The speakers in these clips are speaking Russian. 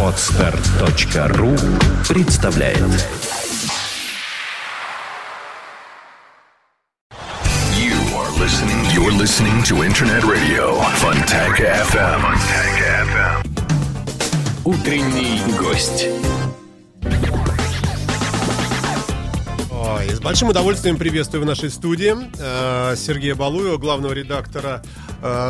Отстар.ру представляет You are listening. You're listening to Internet Radio Funtech FM. Funtech FM. Утренний гость. Ой, с большим удовольствием приветствую в нашей студии э, Сергея Балуева, главного редактора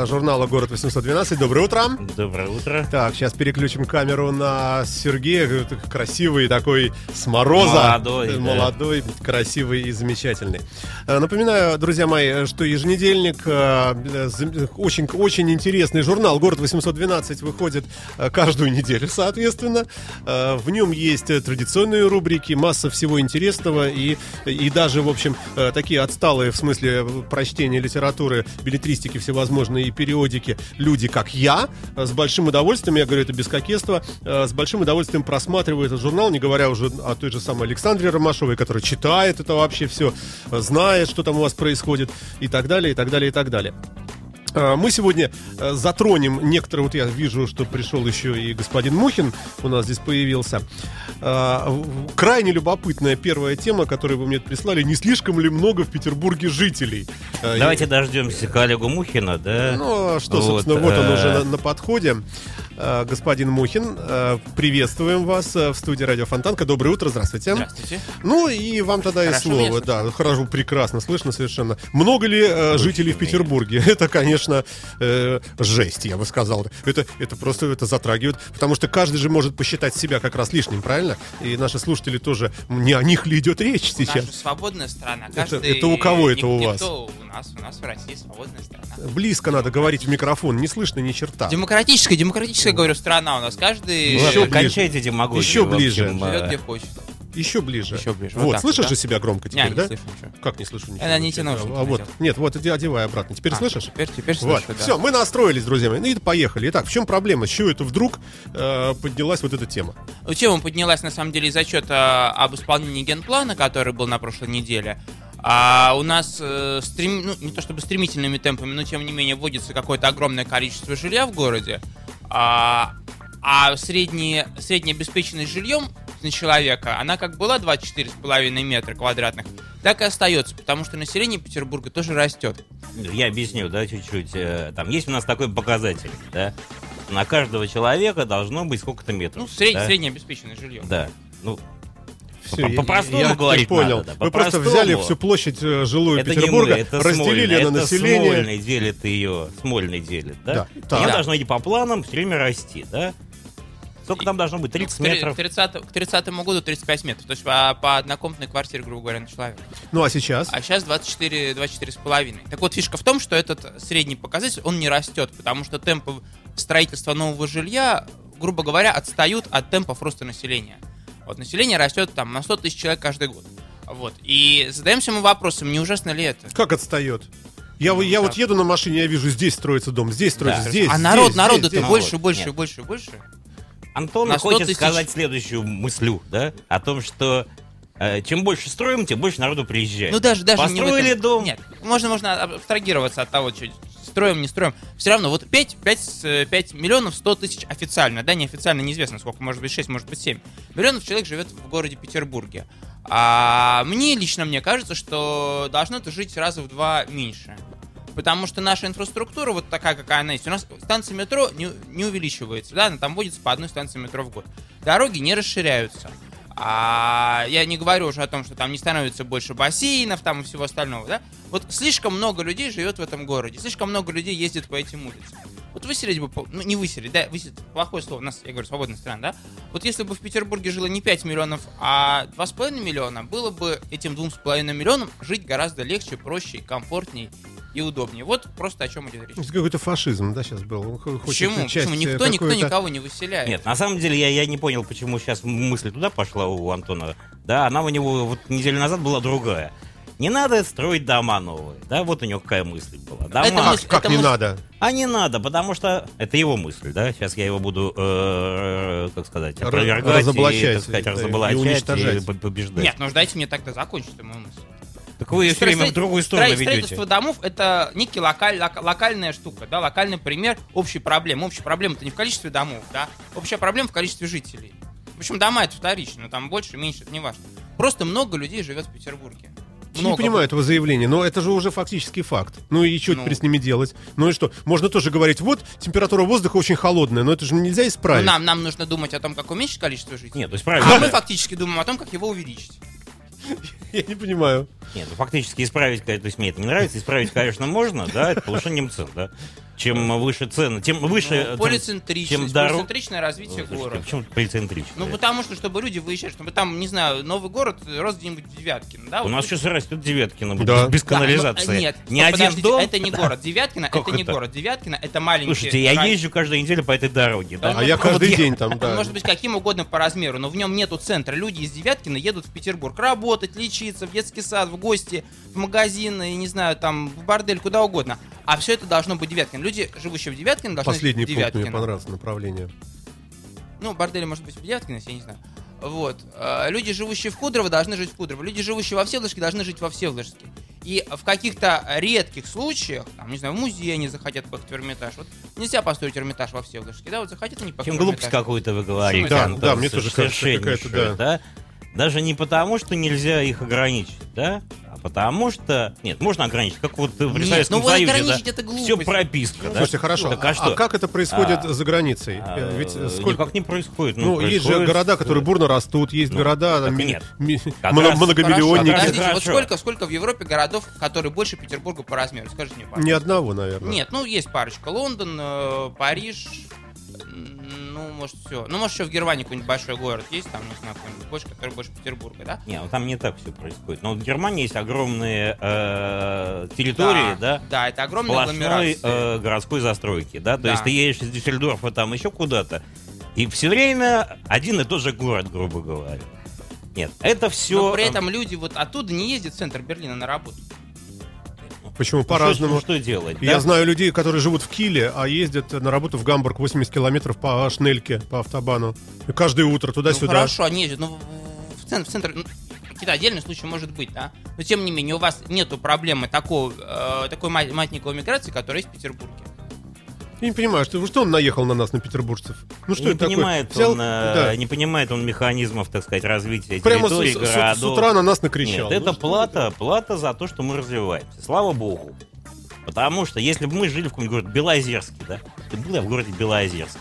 журнала «Город 812». Доброе утро. Доброе утро. Так, сейчас переключим камеру на Сергея. Это Красивый такой, с мороза. Молодой, Э, да. Молодой, красивый и замечательный. Э, Напоминаю, друзья мои, что еженедельник, э, э, очень, очень интересный журнал «Город 812» выходит э, каждую неделю, соответственно. Э, В нем есть э, традиционные рубрики, масса всего интересного и, и даже, в общем, э, такие отсталые в смысле э, прочтения литературы, билетристики всевозможные периодики люди, как я, с большим удовольствием, я говорю это без кокетства, э, с большим удовольствием просматриваю этот журнал, не говоря уже о той же самой Александре Ромашовой, которая читает это вообще все, знает, что там у вас происходит и так далее, и так далее, и так далее. А, Мы сегодня э, затронем некоторые, вот я вижу, что пришел еще и господин Мухин, у нас здесь появился. А, Крайне любопытная первая тема, которую вы мне прислали. Не слишком ли много в Петербурге жителей? А, Давайте дождемся коллегу Мухина, да? ну, что, Вот, собственно, вот он э, уже на, на подходе. Господин Мухин, э, приветствуем вас в студии Радио Фонтанка. Доброе утро, здравствуйте. Здравствуйте. Ну и вам тогда и Хорошо меня слово. Да, хорошо, прекрасно, слышно совершенно. Много ли э, жителей в Петербурге? Это, конечно, э, жесть, я бы сказал. Это, это просто это затрагивает, потому что каждый же может посчитать себя как раз лишним, правильно? И наши слушатели тоже, не о них ли идет речь сейчас? Наша свободная страна. Это- Каждый, это у кого это у вас? никто у нас, у нас в России свободная страна. Близко надо говорить в микрофон, не слышно ни черта. Демократическая, демократическая, говорю, страна у нас. Каждый Еще ближе. кончайте демагогию. Еще ближе. э, живет где хочет. Еще ближе. Еще ближе. Вот, Вот так слышишь вот, же да? себя громко теперь, Не, не да? слышу ничего. Как не слышу ничего? Я на эти наушники А вот, нет, вот иди одевай обратно. Теперь А, слышишь? Теперь, теперь Вот, слышу, да. все, мы настроились, друзья мои. Ну и поехали. Итак, в чем проблема? С чего это вдруг э, поднялась вот эта тема? Ну, Тема поднялась, на самом деле, из отчета об исполнении генплана, который был на прошлой неделе. А у нас, э, стрем- ну, не то чтобы стремительными темпами, но тем не менее вводится какое-то огромное количество жилья в городе. А, а средний, средняя обеспеченность жильем на человека, она как была 24,5 метра квадратных, так и остается, потому что население Петербурга тоже растет. Я объясню, да, чуть-чуть. Э, Там есть у нас такой показатель, да? На каждого человека должно быть сколько-то метров. Ну, сред- да? среднее обеспеченное жилье. Да. Ну, По- я- по-простому я говорить понял. надо, да, Вы просто взяли всю площадь э, жилую это Петербурга, не мы, это разделили Смольный, на это население. Смольный делит ее, Смольный делит, да? Да. Оно Да. должно идти по планам, все время расти, да? Сколько там должно быть? 30 Ну, метров? К 30, к 30 году 35 метров. То есть по, по однокомнатной квартире, грубо говоря, на человека. Ну а сейчас? А сейчас 24, 24 с половиной. Так вот, фишка в том, что этот средний показатель, он не растет, потому что темпы строительства нового жилья, грубо говоря, отстают от темпов роста населения. Вот население растет там на 100 тысяч человек каждый год. Вот. И задаемся мы вопросом, не ужасно ли это? Как отстает? Я, вы- я вот еду на машине, я вижу, здесь строится дом, здесь строится, Да. здесь. а здесь, народ, здесь, народу-то здесь. Ну больше, вот, больше, нет. больше, больше. Антон На 100 хочет тысяч- сказать следующую мыслю, да? О том, что э, чем больше строим, тем больше народу приезжает. Ну даже даже не Построили этом- дом. Нет, можно можно абстрагироваться от того, что строим, не строим. Все равно вот 5, 5, 5 миллионов 100 тысяч официально, да, неофициально неизвестно сколько, может быть 6, может быть 7 миллионов человек живет в городе Петербурге. А мне лично мне кажется, что должно это жить раза в два меньше. Потому что наша инфраструктура, вот такая, какая она есть, у нас станция метро не, не увеличивается, да, она там вводится по одной станции метро в год. Дороги не расширяются. А я не говорю уже о том, что там не становится больше бассейнов там и всего остального, да? Вот слишком много людей живет в этом городе, слишком много людей ездит по этим улицам. Вот выселить бы, ну не выселить, да, выселить, плохое слово, у нас, я говорю, свободная страна, да? Вот если бы в Петербурге жило не 5 миллионов, а 2,5 миллиона, было бы этим 2,5 миллионам жить гораздо легче, проще, комфортней и удобнее. Вот просто о чем идет речь. Какой-то фашизм, да, сейчас был? Он хо- хочет Почему? часть, Почему? э, Никто, никто какую-то- никого не выселяет. Нет, на самом деле я, я не понял, почему сейчас мысль туда пошла у Антона. Да, она у него вот неделю назад была другая. Не надо строить дома новые. Да, вот у него какая мысль была. Дома. Это Как, мысль- как это не мысль- надо? А не надо, потому что это его мысль, да. Сейчас я его буду, э, как сказать, опровергать, и, разоблачать, так сказать, и- и разоблачать и, уничтожать. по- побеждать. Нет, ну дайте мне тогда закончить мою мысль. Так вы все время в другую сторону ведете. Строительство домов это некий локаль- лок- локальная штука, да, локальный пример общей проблемы. Общая проблема это не в количестве домов, да, общая проблема в количестве жителей. В общем, дома это вторично, там больше, меньше, это не важно. Просто много людей живет в Петербурге. Я не Много. понимаю этого заявления, но это же уже фактически факт. Ну и что Ну. теперь с ними делать? Ну и что? Можно тоже говорить, вот температура воздуха очень холодная, но это же нельзя Ну, исправить. нам, нам нужно думать о том, как уменьшить количество жителей. Нет, то есть А мы правильно. фактически думаем о том, как его увеличить. Я не понимаю. Нет, ну фактически исправить, то есть мне это не нравится, исправить, конечно, можно, да, это повышением цен, да. Чем выше цены, тем выше... Ну, полицентричность, чем дорог- полицентричное развитие Слушайте, города. Почему полицентричное? Ну, потому что, чтобы люди выезжали, чтобы там, не знаю, новый город рос где-нибудь в Девяткино, да? У вот нас сейчас растет Девяткино, Да. без Да, но- канализации. Нет, стоп, один подождите, дом... это не город. Девяткино, это не город. Девяткино, это маленький... Слушайте, я езжу каждую неделю по этой дороге, да. А я ну, каждый вот день там, да. может быть каким угодно по размеру, но в нем нету центра. Люди из Девяткина едут в Петербург работать, лечиться, в детский сад, в гости, в магазин, и, не знаю, там, в бордель, куда угодно. А все это должно быть Девяткино. Люди, живущие в Девяткино, должны Последний в пункт мне понравился, направление. Ну, бордели, может быть, в Девяткино, я не знаю. Вот. Э, Люди, живущие в Кудрово, должны жить в Кудрово. Люди, живущие во Всеволожске, должны жить во Всеволожске. И в каких-то редких случаях, там, не знаю, в музее они захотят в Эрмитаж. Вот нельзя построить Эрмитаж во Всеволожске, да? Вот захотят они Чем построить глупость Эрмитаж. какую-то вы говорите, Да, Антон, да, мне тоже кажется, какая-то, да. Даже не потому, что нельзя их ограничить, да, а потому что... Нет, можно ограничить, как вот в Нет, Советском ну вот Союзе, ограничить да, это глупость. все прописка, да. Слушайте, хорошо. Так а а, что? как это происходит А, за границей? А, Э, Ведь э, сколько... Никак не происходит. Ну, есть же происходит, города, которые э, бурно растут, есть Ну, города, там, нет. ми- моно- раз- многомиллионники. Хорошо, Подождите, вот Хорошо. сколько, сколько в Европе городов, которые больше Петербурга по размеру? Скажите мне, Ни пожалуйста. одного, наверное. Нет, ну есть парочка. Лондон, э, Париж, ну, может, все. Ну, может, еще в Германии какой-нибудь большой город есть, там, не знаю, какой-нибудь больше, который больше Петербурга, да? Не, ну там не так все происходит. Но в Германии есть огромные э, территории, да, Да, это огромная сплошной агломерация. э, городской застройки, да, то Да. есть ты едешь из Дюссельдорфа там еще куда-то, и все время один и тот же город, грубо говоря. Нет, это все... Но при этом люди вот оттуда не ездят в центр Берлина на работу. Почему по-разному? Что, делать? Я да? знаю людей, которые живут в Киле, а ездят на работу в Гамбург 80 километров по шнельке, по автобану. И каждое утро Ну, туда-сюда. хорошо, они ездят, ну, в- центр, в центр ну, какие-то отдельные случаи может быть, да? Но тем не менее, у вас нету проблемы такого, э, такой ма- маятниковой миграции, которая есть в Петербурге. Я не понимаю, что, что он наехал на нас, на петербуржцев? Ну что не это такое? понимает Взял- он, э, да. не понимает он механизмов, так сказать, развития Прямо с, территорий, с- с- городов. с утра на нас накричал. Нет, Ну, это плата, плата за то, что мы развиваемся. Слава богу. Потому что если бы мы жили в каком-нибудь городе Белозерске, да, ты был я в городе Белозерске.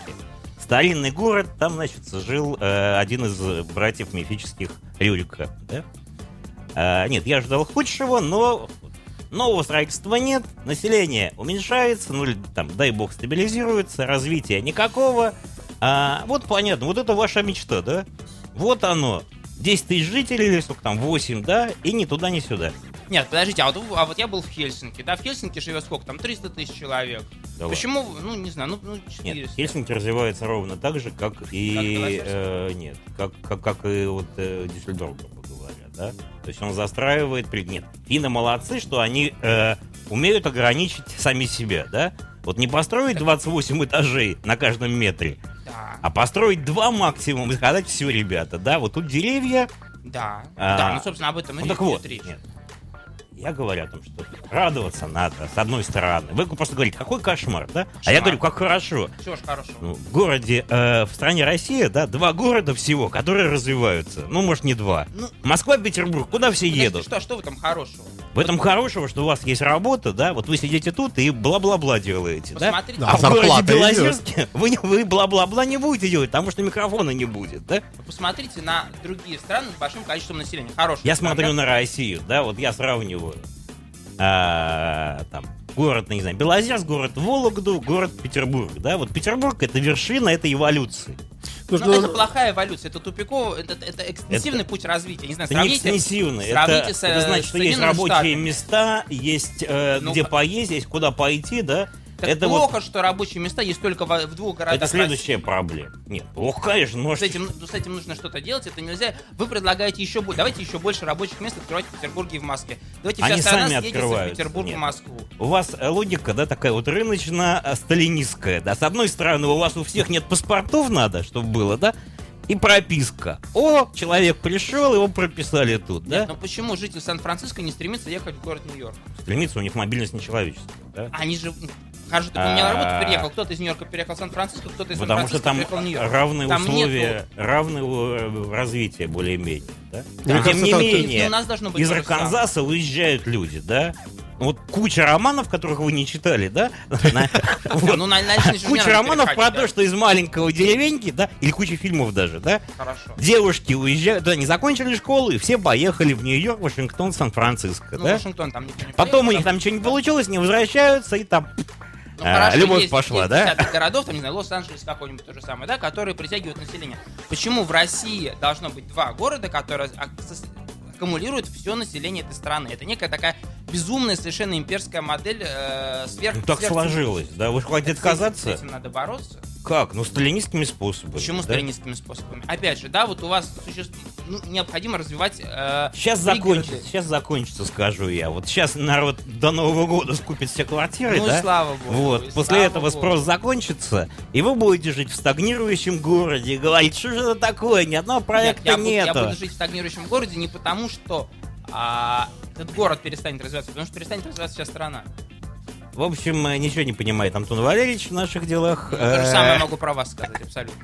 Старинный город, там, значит, жил э, один из братьев мифических Рюрика, да? А, нет, я ждал худшего, но нового строительства нет, население уменьшается, ну, или там, дай бог, стабилизируется, развития никакого. А, вот понятно, вот это ваша мечта, да? Вот оно. 10 тысяч жителей, или сколько там, 8, да, и ни туда, ни сюда. Нет, подождите, а вот, а вот я был в Хельсинки, да, в Хельсинки живет сколько там, 300 тысяч человек. Да Почему, ну, не знаю, ну, ну Нет, 400. Хельсинки развивается ровно так же, как и... Как э, нет, как, как, как и вот э, Дюссельдорф, грубо да? То есть он застраивает... Нет, финны молодцы, что они э, умеют ограничить сами себя, да? Вот не построить 28 этажей на каждом метре, Да, а построить два максимум и сказать, все, ребята, да, вот тут деревья, да, А, да, ну, собственно, об этом и ну так вот, речь. нет. Я говорю о том, что радоваться надо, с одной стороны. Вы просто говорите, какой кошмар, да? А я Кошмар. говорю, как хорошо. Чего ж хорошего. Ну, в городе, э, в стране Россия, да, два города всего, которые развиваются. Ну, может, не два. Ну, Москва, Петербург, куда все подождите, едут? Что, что в этом хорошего? В этом хорошего, что у вас есть работа, да, вот вы сидите тут и бла-бла-бла делаете, да? Посмотрите, Да, А в городе. Белозерске вы, не- вы бла-бла-бла не будете делать, потому что микрофона не будет, да? посмотрите на другие страны с большим количеством населения. Хорошие. Я страны, смотрю да? на Россию, да, вот я сравниваю а, там город, ну, не знаю, Белозерск, город Вологду, город Петербург, да, вот Петербург это вершина этой эволюции. Нужно- Ну, это плохая эволюция, это тупиковый, это, это экстенсивный путь развития. Не знаю, Это не экстенсивно, сравните это, с, это э, значит, что есть Соединенными рабочие Штатами. места, есть э, Ну, где поесть, есть куда пойти, да. Так это плохо, вот что рабочие места есть только в, в двух городах. это следующая проблема. Нет, плохо, конечно, России. может. С этим, с этим нужно что-то делать, это нельзя. Вы предлагаете еще больше. Давайте еще больше рабочих мест открывать в Петербурге и в Москве. Давайте вся Они страна сами съедется в открываются. Петербург и Нет. Москву. У вас э, логика, да, такая вот рыночно-сталинистская, да. С одной стороны, у вас у всех нет паспортов надо, чтобы было, да. И прописка. О, человек пришел, его прописали тут, да? Нет, ну почему житель Сан-Франциско не стремится ехать в город Нью-Йорк? Стремится, у них мобильность нечеловеческая, да? Они же... Каждый такой, у меня на работу переехал. Кто-то из Нью-Йорка переехал в Сан-Франциско, кто-то из Потому что Сан-Франциско там переехал в Нью-Йорк. равные Там условия, равные э, развития более-менее, да? Мне Тем не там- менее, из. Арканзаса уезжают люди, да? Вот куча романов, которых вы не читали, да? Ну, Куча романов про то, что из маленького деревеньки, да, или куча фильмов даже, да, Хорошо. девушки уезжают, да, не закончили школу, и все поехали в Нью-Йорк, Вашингтон, Сан-Франциско, Ну, да? Вашингтон там никто не Потом у них там ничего не получилось, не возвращаются, и там Ну, А, хорошо, любовь есть- пошла, есть да? городов, там, не знаю, Лос-Анджелес какой-нибудь то же самое, да, которые притягивают население. Почему в России должно быть два города, которые аккумулируют все население этой страны? Это некая такая безумная, совершенно имперская модель э, сверх... ну, так сверх- сложилось, да? Вы хотите отказаться? С этим надо бороться. Как? Ну, сталинистскими способами. Почему да? сталинистскими способами? Опять же, да, вот у вас существ... ну, необходимо развивать... э, Сейчас пригороды. закончится, сейчас закончится, скажу я. Вот сейчас народ до Нового года скупит все квартиры, Ну да? слава богу. Вот, после этого богу. спрос закончится, и вы будете жить в стагнирующем городе и говорить, что же это такое, ни одного Нет, проекта я, буду, я нету. буду жить в стагнирующем городе не потому, что а, этот город перестанет развиваться, потому что перестанет развиваться вся страна. В общем, э, ничего не понимает Антон Валерьевич в наших делах. То же самое Э, могу про вас сказать, абсолютно.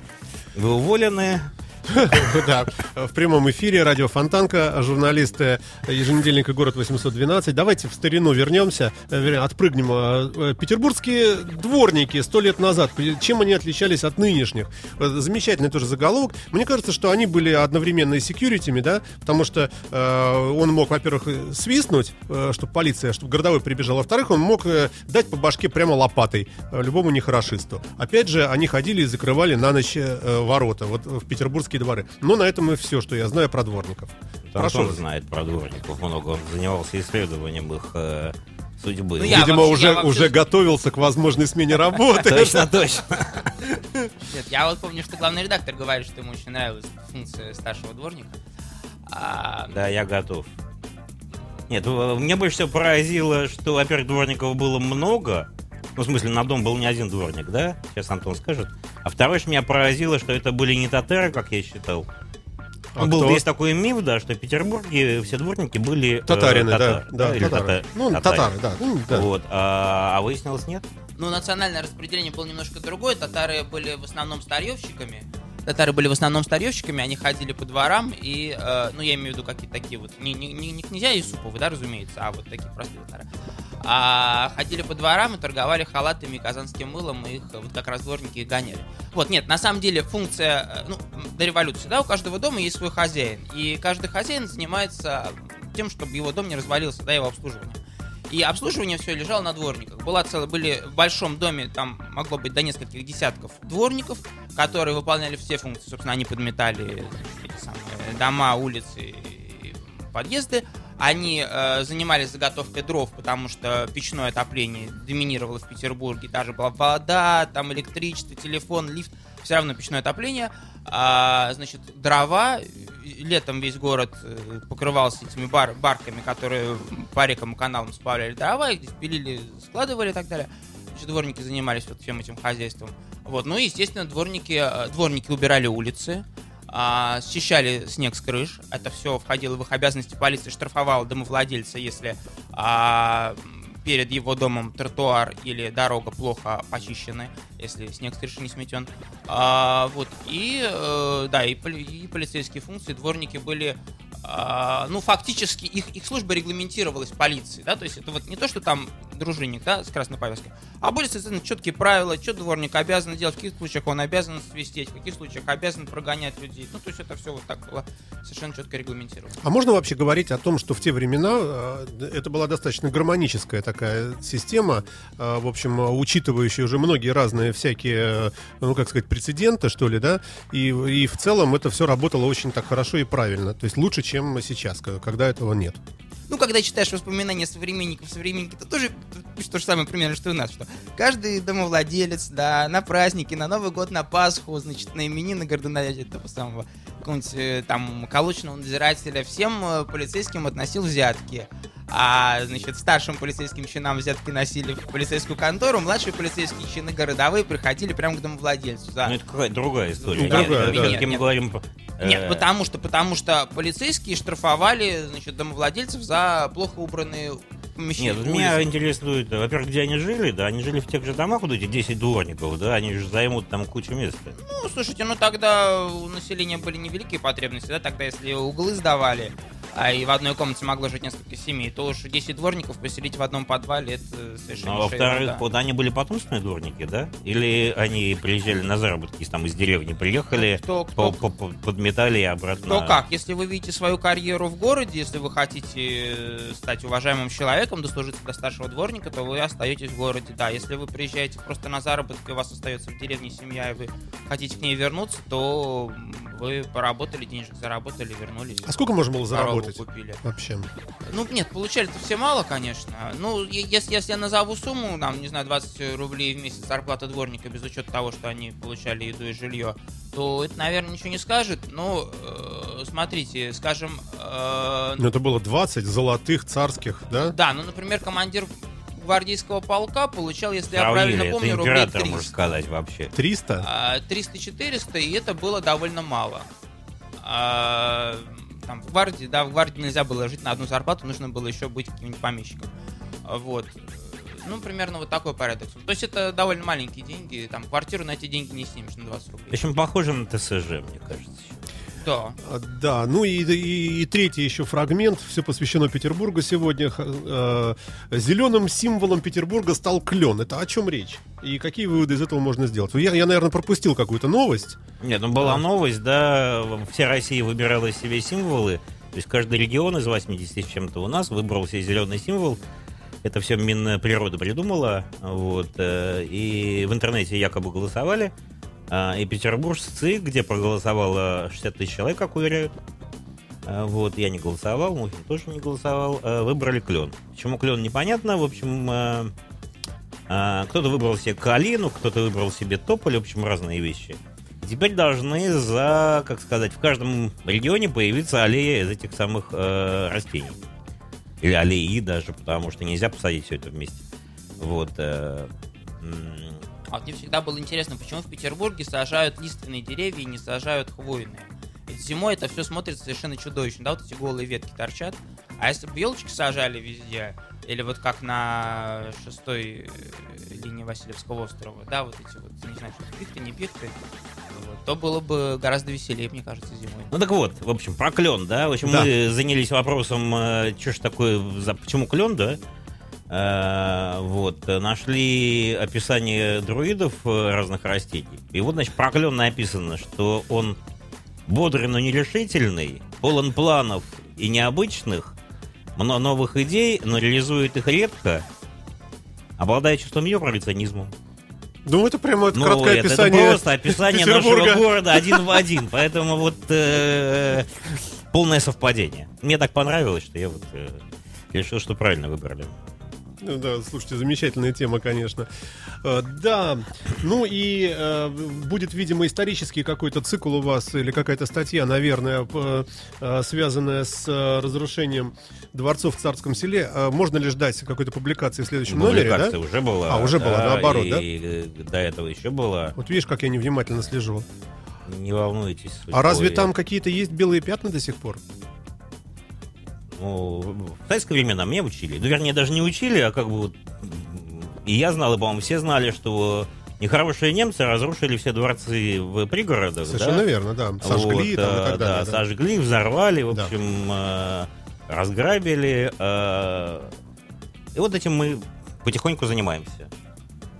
Вы уволены. Да, в прямом эфире радио Фонтанка, журналисты еженедельника «Город 812». Давайте в старину вернемся, э, отпрыгнем. Э, э, Петербургские дворники сто лет назад, чем они отличались от нынешних? Э, Замечательный тоже заголовок. Мне кажется, что они были одновременно и секьюритями, да, потому что э, он мог, во-первых, э, свистнуть, э, чтобы полиция, чтобы городовой прибежал, во-вторых, он мог э, дать по башке прямо лопатой э, любому нехорошисту. Опять же, они ходили и закрывали на ночь э, ворота, вот в петербургские дворы. Но на этом и все, что я знаю про дворников. Прошу Антон вас. знает про дворников много. Он занимался исследованием их э, судьбы. Ну, Видимо, вообще- уже, вообще- уже готовился к возможной смене работы. Точно, точно. Нет, я вот помню, что главный редактор говорит, что ему очень нравилась функция старшего дворника. А, Да, я готов. Нет, мне больше всего поразило, что, во-первых, дворников было много. Ну, в смысле, на дом был не один дворник, да? Сейчас Антон скажет. А второе, что меня поразило, что это были не татары, как я считал. А был, кто? есть такой миф, да, что в Петербурге все дворники были... э, Татарины, да, татары, да, или татары. тата- Ну, татаре. татары, да. ну, да. Вот, а, а выяснилось нет? ну, национальное распределение было немножко другое. Татары были в основном старьевщиками. Татары были в основном старьевщиками, они ходили по дворам и, э, ну, я имею в виду какие-то такие вот, не, не, не, князья Юсуповы, да, разумеется, а вот такие простые татары. А ходили по дворам и торговали халатами и казанским мылом, и их вот как раз дворники и гоняли. Вот, нет, на самом деле функция, э, ну, до революции, да, у каждого дома есть свой хозяин, и каждый хозяин занимается тем, чтобы его дом не развалился, да, его обслуживанием. И обслуживание все лежало на дворниках. Была целая, были в большом доме, там могло быть до нескольких десятков дворников, которые выполняли все функции. Собственно, они подметали эти самые дома, улицы подъезды. Они э, занимались заготовкой дров, потому что печное отопление доминировало в Петербурге. Даже была вода, там электричество, телефон, лифт. Все равно печное отопление. А, значит, дрова. Летом весь город э, покрывался этими бар- барками, которые по рекам и каналам сплавляли дрова, их пилили, складывали и так далее. Значит, дворники занимались вот всем этим хозяйством. Вот. Ну и, естественно, дворники, э, дворники убирали улицы, а, счищали снег с крыш. Это все входило в их обязанности. Полиция штрафовала домовладельца, если а, перед его домом тротуар или дорога плохо почищены, если снег с крыши не сметен. А, вот. И, э, да, и, и полицейские функции, дворники были ну, фактически их, их служба регламентировалась полицией, да, то есть это вот не то, что там дружинник, да, с красной повязкой, а были совершенно четкие правила, что дворник обязан делать, в каких случаях он обязан свистеть, в каких случаях обязан прогонять людей, ну, то есть это все вот так было совершенно четко регламентировано. А можно вообще говорить о том, что в те времена э, это была достаточно гармоническая такая система, э, в общем, учитывающая уже многие разные всякие, э, ну, как сказать, прецеденты, что ли, да, и, и в целом это все работало очень так хорошо и правильно, то есть лучше, чем сейчас, когда этого нет. Ну, когда читаешь воспоминания современников, современники, то тоже то же самое примерно, что и у нас, что каждый домовладелец, да, на праздники, на Новый год, на Пасху, значит, на именины городоначальника, этого самого, какого-нибудь э, там колочного надзирателя, всем э, полицейским относил взятки. А, значит, старшим полицейским чинам взятки носили в полицейскую контору, младшие полицейские чины городовые приходили прямо к домовладельцу. За... Ну, это какая-то другая история. Ну, другая, Нет, да. мы Нет, говорим... э, Нет, потому что, потому что полицейские штрафовали, значит, домовладельцев за плохо убранные помещения. Нет, меня интересует, э, во-первых, где они жили, да, они жили в тех же домах, вот эти 10 дворников, да, они же займут там кучу места. Ну, слушайте, ну тогда у населения были невеликие потребности, да, тогда если углы сдавали, а и в одной комнате могло жить несколько семей, то уж 10 дворников поселить в одном подвале, это совершенно Ну, а во-вторых, вот они были потомственные дворники, да? Или они приезжали на заработки, там из деревни приехали, Кто, кто, по- по- по- подметали и обратно. кто как. Если вы видите свою карьеру в городе, если вы хотите э, стать уважаемым человеком, дослужиться до старшего дворника, то вы остаетесь в городе, да. Если вы приезжаете просто на заработки, у вас остается в деревне семья, и вы хотите к ней вернуться, то вы поработали, денежек заработали, вернулись. А сколько можно было корову заработать купили. вообще? Ну, нет, получали-то все мало, конечно. Ну, если, если я назову сумму, там, не знаю, 20 рублей в месяц зарплата дворника, без учета того, что они получали еду и жилье, то это, наверное, ничего не скажет. Но, э, смотрите, скажем, э, Ну, это было 20 золотых царских, да? да, ну, например, командир гвардейского полка получал, если я Сравнили, правильно это помню, рублей император, 300. можно сказать, вообще. 300? А, 300-400, и это было довольно мало. Там, в гвардии, да, в гвардии нельзя было жить на одну зарплату, нужно было еще быть каким-нибудь помещиком. Вот. Ну, примерно вот такой порядок. То есть это довольно маленькие деньги. Там квартиру на эти деньги не снимешь на 20 В рублей. общем, похоже на ТСЖ, мне кажется. Да. А, Да, ну и, и- и третий еще фрагмент, все посвящено Петербургу сегодня. Э, зеленым символом Петербурга стал клен. Это о чем речь? И какие выводы из этого можно сделать? Я, я наверное, пропустил какую-то новость. Нет, ну была А. новость, да, вся Россия выбирала себе символы, то есть каждый регион из 80 с чем-то у нас выбрал себе зеленый символ. Это все Минприрода придумала, вот, э, и в интернете якобы голосовали, и петербуржцы, где проголосовало 60 тысяч человек, как уверяют, а, вот, я не голосовал, Мухин тоже не голосовал, а, выбрали клен. Почему клен, непонятно, в общем, а, а, кто-то выбрал себе калину, кто-то выбрал себе тополь, в общем, разные вещи. Теперь должны за, как сказать, в каждом регионе появиться аллея из этих самых э, растений. Или аллеи даже, потому что нельзя посадить все это вместе. Вот. э, А вот мне всегда было интересно, почему в Петербурге сажают лиственные деревья и не сажают хвойные. Ведь зимой это все смотрится совершенно чудовищно, да, вот эти голые ветки торчат. А если бы елочки сажали везде, или вот как на шестой э, линии Васильевского острова, да, вот эти вот, не знаю, что пихты, не пихты, вот, то было бы гораздо веселее, мне кажется, зимой. Ну так вот, в общем, про клен, да. В общем, Да. мы занялись вопросом, что ж такое, за, почему клен, да? Э, вот, нашли описание друидов э, разных растений. И вот, значит, про клен написано, что он бодрый, но нерешительный, полон планов и необычных, много новых идей, но реализует их редко, обладает чувством юмора и цинизмом. Ну, это прямо это Ну, краткое это, это описание. просто описание нашего города один в один. Поэтому вот э, полное совпадение. Мне так понравилось, что я вот э, решил, что правильно выбрали. Ну да, слушайте, замечательная тема, конечно. Э, Да, ну и э, будет, видимо, исторический какой-то цикл у вас или какая-то статья, наверное, э, связанная с разрушением дворцов в Царском селе. Можно ли ждать какой-то публикации в следующем номере, да? Публикация уже была. А, уже была, наоборот, да? И до этого еще была. Вот видишь, как я невнимательно слежу. Не волнуйтесь. А разве там какие-то есть белые пятна до сих пор? Ну, в советское времена меня учили. Ну, вернее, даже не учили, а как бы И я знал, и, по-моему, все знали, что нехорошие немцы разрушили все дворцы в пригородах. Совершенно да? верно, да. Сожгли Вот, там и э, так далее. Да, да. сожгли, взорвали, в Да. общем, э, разграбили. э, И вот этим мы потихоньку занимаемся.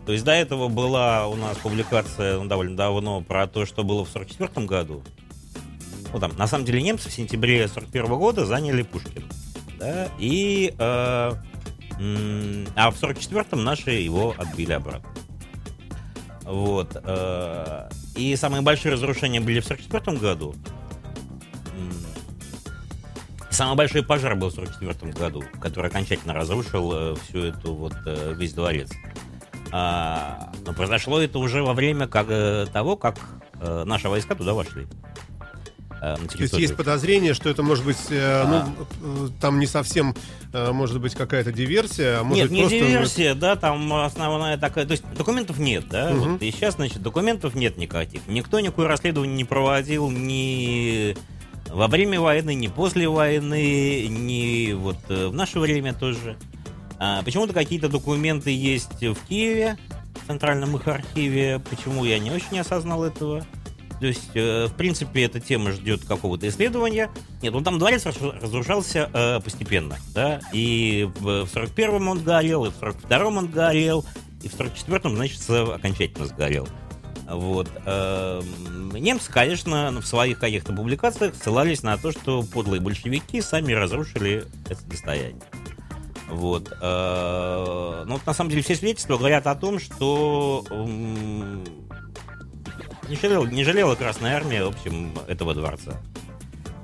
То есть до этого была у нас публикация ну, довольно давно про то, что было в 44 году. Ну, там, на самом деле немцы в сентябре 41 года заняли Пушкин. Да, и, э, а в 44-м наши его отбили обратно. Вот. э, и самые большие разрушения были в 44 году. Самый большой пожар был в 44 году, который окончательно разрушил э, всю эту вот э, весь дворец. А, но произошло это уже во время как, э, того, как наши войска туда вошли. Э, на То есть территорию. есть подозрение, что это может быть, э, ну, э, там не совсем, может быть, какая-то диверсия, а может Нет, быть не просто... диверсия, да, там основная такая... То есть документов нет, да? Мгм. Вот, и сейчас, значит, документов нет никаких. Никто никакое расследование не проводил ни во время войны, ни после войны, ни вот в наше время тоже. А, почему-то какие-то документы есть в Киеве, в Центральном их архиве. Почему, я не очень осознал этого. То есть, э, в принципе, эта тема ждет какого-то исследования. Нет, ну там дворец разру- разрушался э, постепенно, да, и в, в 41-м он горел, и в 42-м он горел, и в 44-м, значит, окончательно сгорел. Вот. эм, Немцы, конечно, в своих каких-то публикациях ссылались на то, что подлые большевики сами разрушили это достояние. Вот. э, Ну, вот на самом деле все свидетельства говорят о том, что не жалела, не жалела Красная Армия, в общем, этого дворца.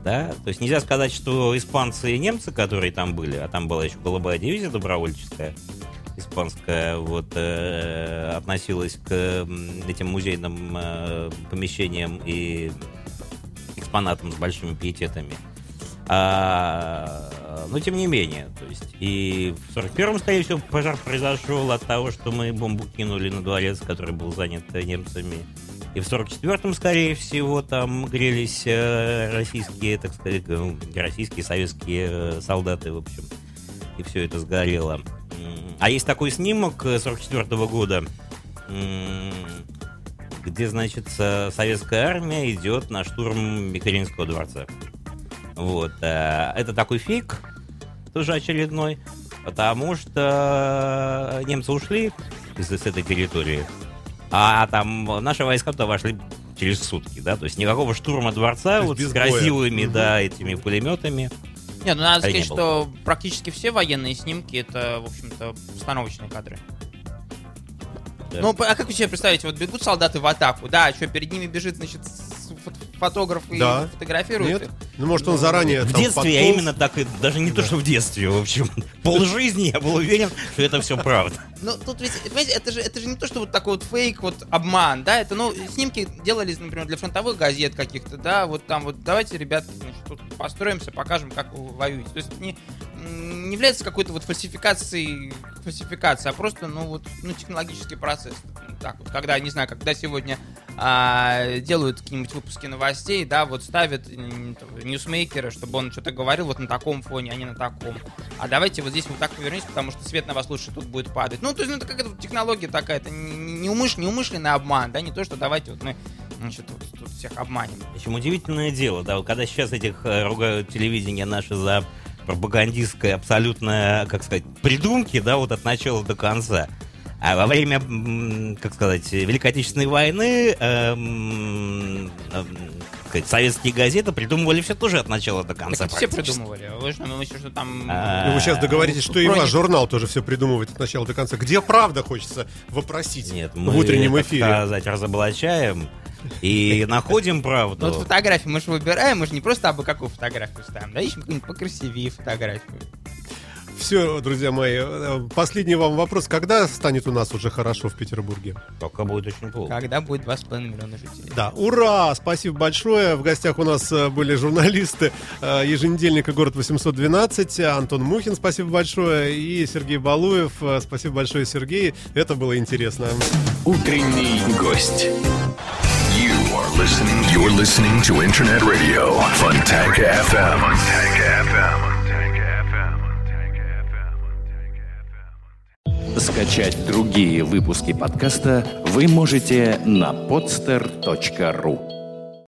Да? То есть нельзя сказать, что испанцы и немцы, которые там были, а там была еще голубая дивизия добровольческая, испанская, вот, э, относилась к этим музейным э, помещениям и экспонатам с большими пиететами. А, но тем не менее, то есть и в 41-м, скорее всего, пожар произошел от того, что мы бомбу кинули на дворец, который был занят э, немцами. И в 44-м, скорее всего, там грелись э, российские, так сказать, э, российские, советские э, солдаты, в общем. И все это сгорело. А есть такой снимок 44 года, м, где, значит, э, советская армия идет на штурм Екатеринского дворца. Вот. э, Это такой фейк, тоже очередной, потому что немцы ушли из этой территории, а там наши войска туда вошли через сутки, да, то есть никакого штурма дворца вот с Мгм. да, этими пулеметами. Нет, ну надо А не сказать, было. что практически все военные снимки это, в общем-то, постановочные кадры. Да. Ну, а как вы себе представляете, вот бегут солдаты в атаку, да, что перед ними бежит, значит, фотограф и Да. фотографирует Нет? их? Ну, может, он заранее В там детстве я подполз. именно так и даже не то, что в детстве, в общем, полжизни я был уверен, что это все правда. Ну, тут ведь, понимаете, это же, это же не то, что вот такой вот фейк, вот обман, да, это, ну, снимки делались, например, для фронтовых газет каких-то, да, вот там вот, давайте, ребятки, значит, тут построимся, покажем, как вы воюете. То есть это не, не является какой-то вот фальсификацией, фальсификацией, а просто, ну, вот, ну, технологический процесс. Так вот, когда, не знаю, когда сегодня а, делают какие-нибудь выпуски новостей, да, вот ставят ньюсмейкера, чтобы он что-то говорил вот на таком фоне, а не на таком. А давайте вот здесь вот так повернитесь, потому что свет на вас лучше тут будет падать. Ну, то есть, ну, это какая-то технология такая, это не, не, умыш- неумышленный обман, да, не то, что давайте вот мы, значит, вот тут всех обманем. В общем, удивительное дело, да, когда сейчас этих э, ругают телевидение наше за пропагандистское абсолютно, как сказать, придумки, да, вот от начала до конца. А во время, как сказать, Великой Отечественной войны эм, эм, сказать, советские газеты придумывали все тоже от начала до конца. Так это все придумывали. Вы что, мы еще что там... А, Ну, вы сейчас договоритесь, что и ваш журнал тоже все придумывает от начала до конца. Где правда хочется вопросить Нет, мы, в утреннем эфире? сказать, разоблачаем и находим Ну, правду. вот фотографии мы же выбираем, мы же не просто абы какую фотографию ставим, да, ищем какую-нибудь покрасивее фотографию. Все, друзья мои, э, последний вам вопрос. Когда станет у нас уже хорошо в Петербурге? Пока будет очень плохо. Когда будет 2,5 миллиона жителей. Да, ура! Спасибо большое. В гостях у нас э, были журналисты э, еженедельника «Город 812». Антон Мухин, спасибо большое. И Сергей Балуев. Спасибо большое, Сергей. Это было интересно. Утренний гость. Are listening. You're listening to Internet Radio. Fontanka FM. Скачать другие выпуски подкаста вы можете на podster.ru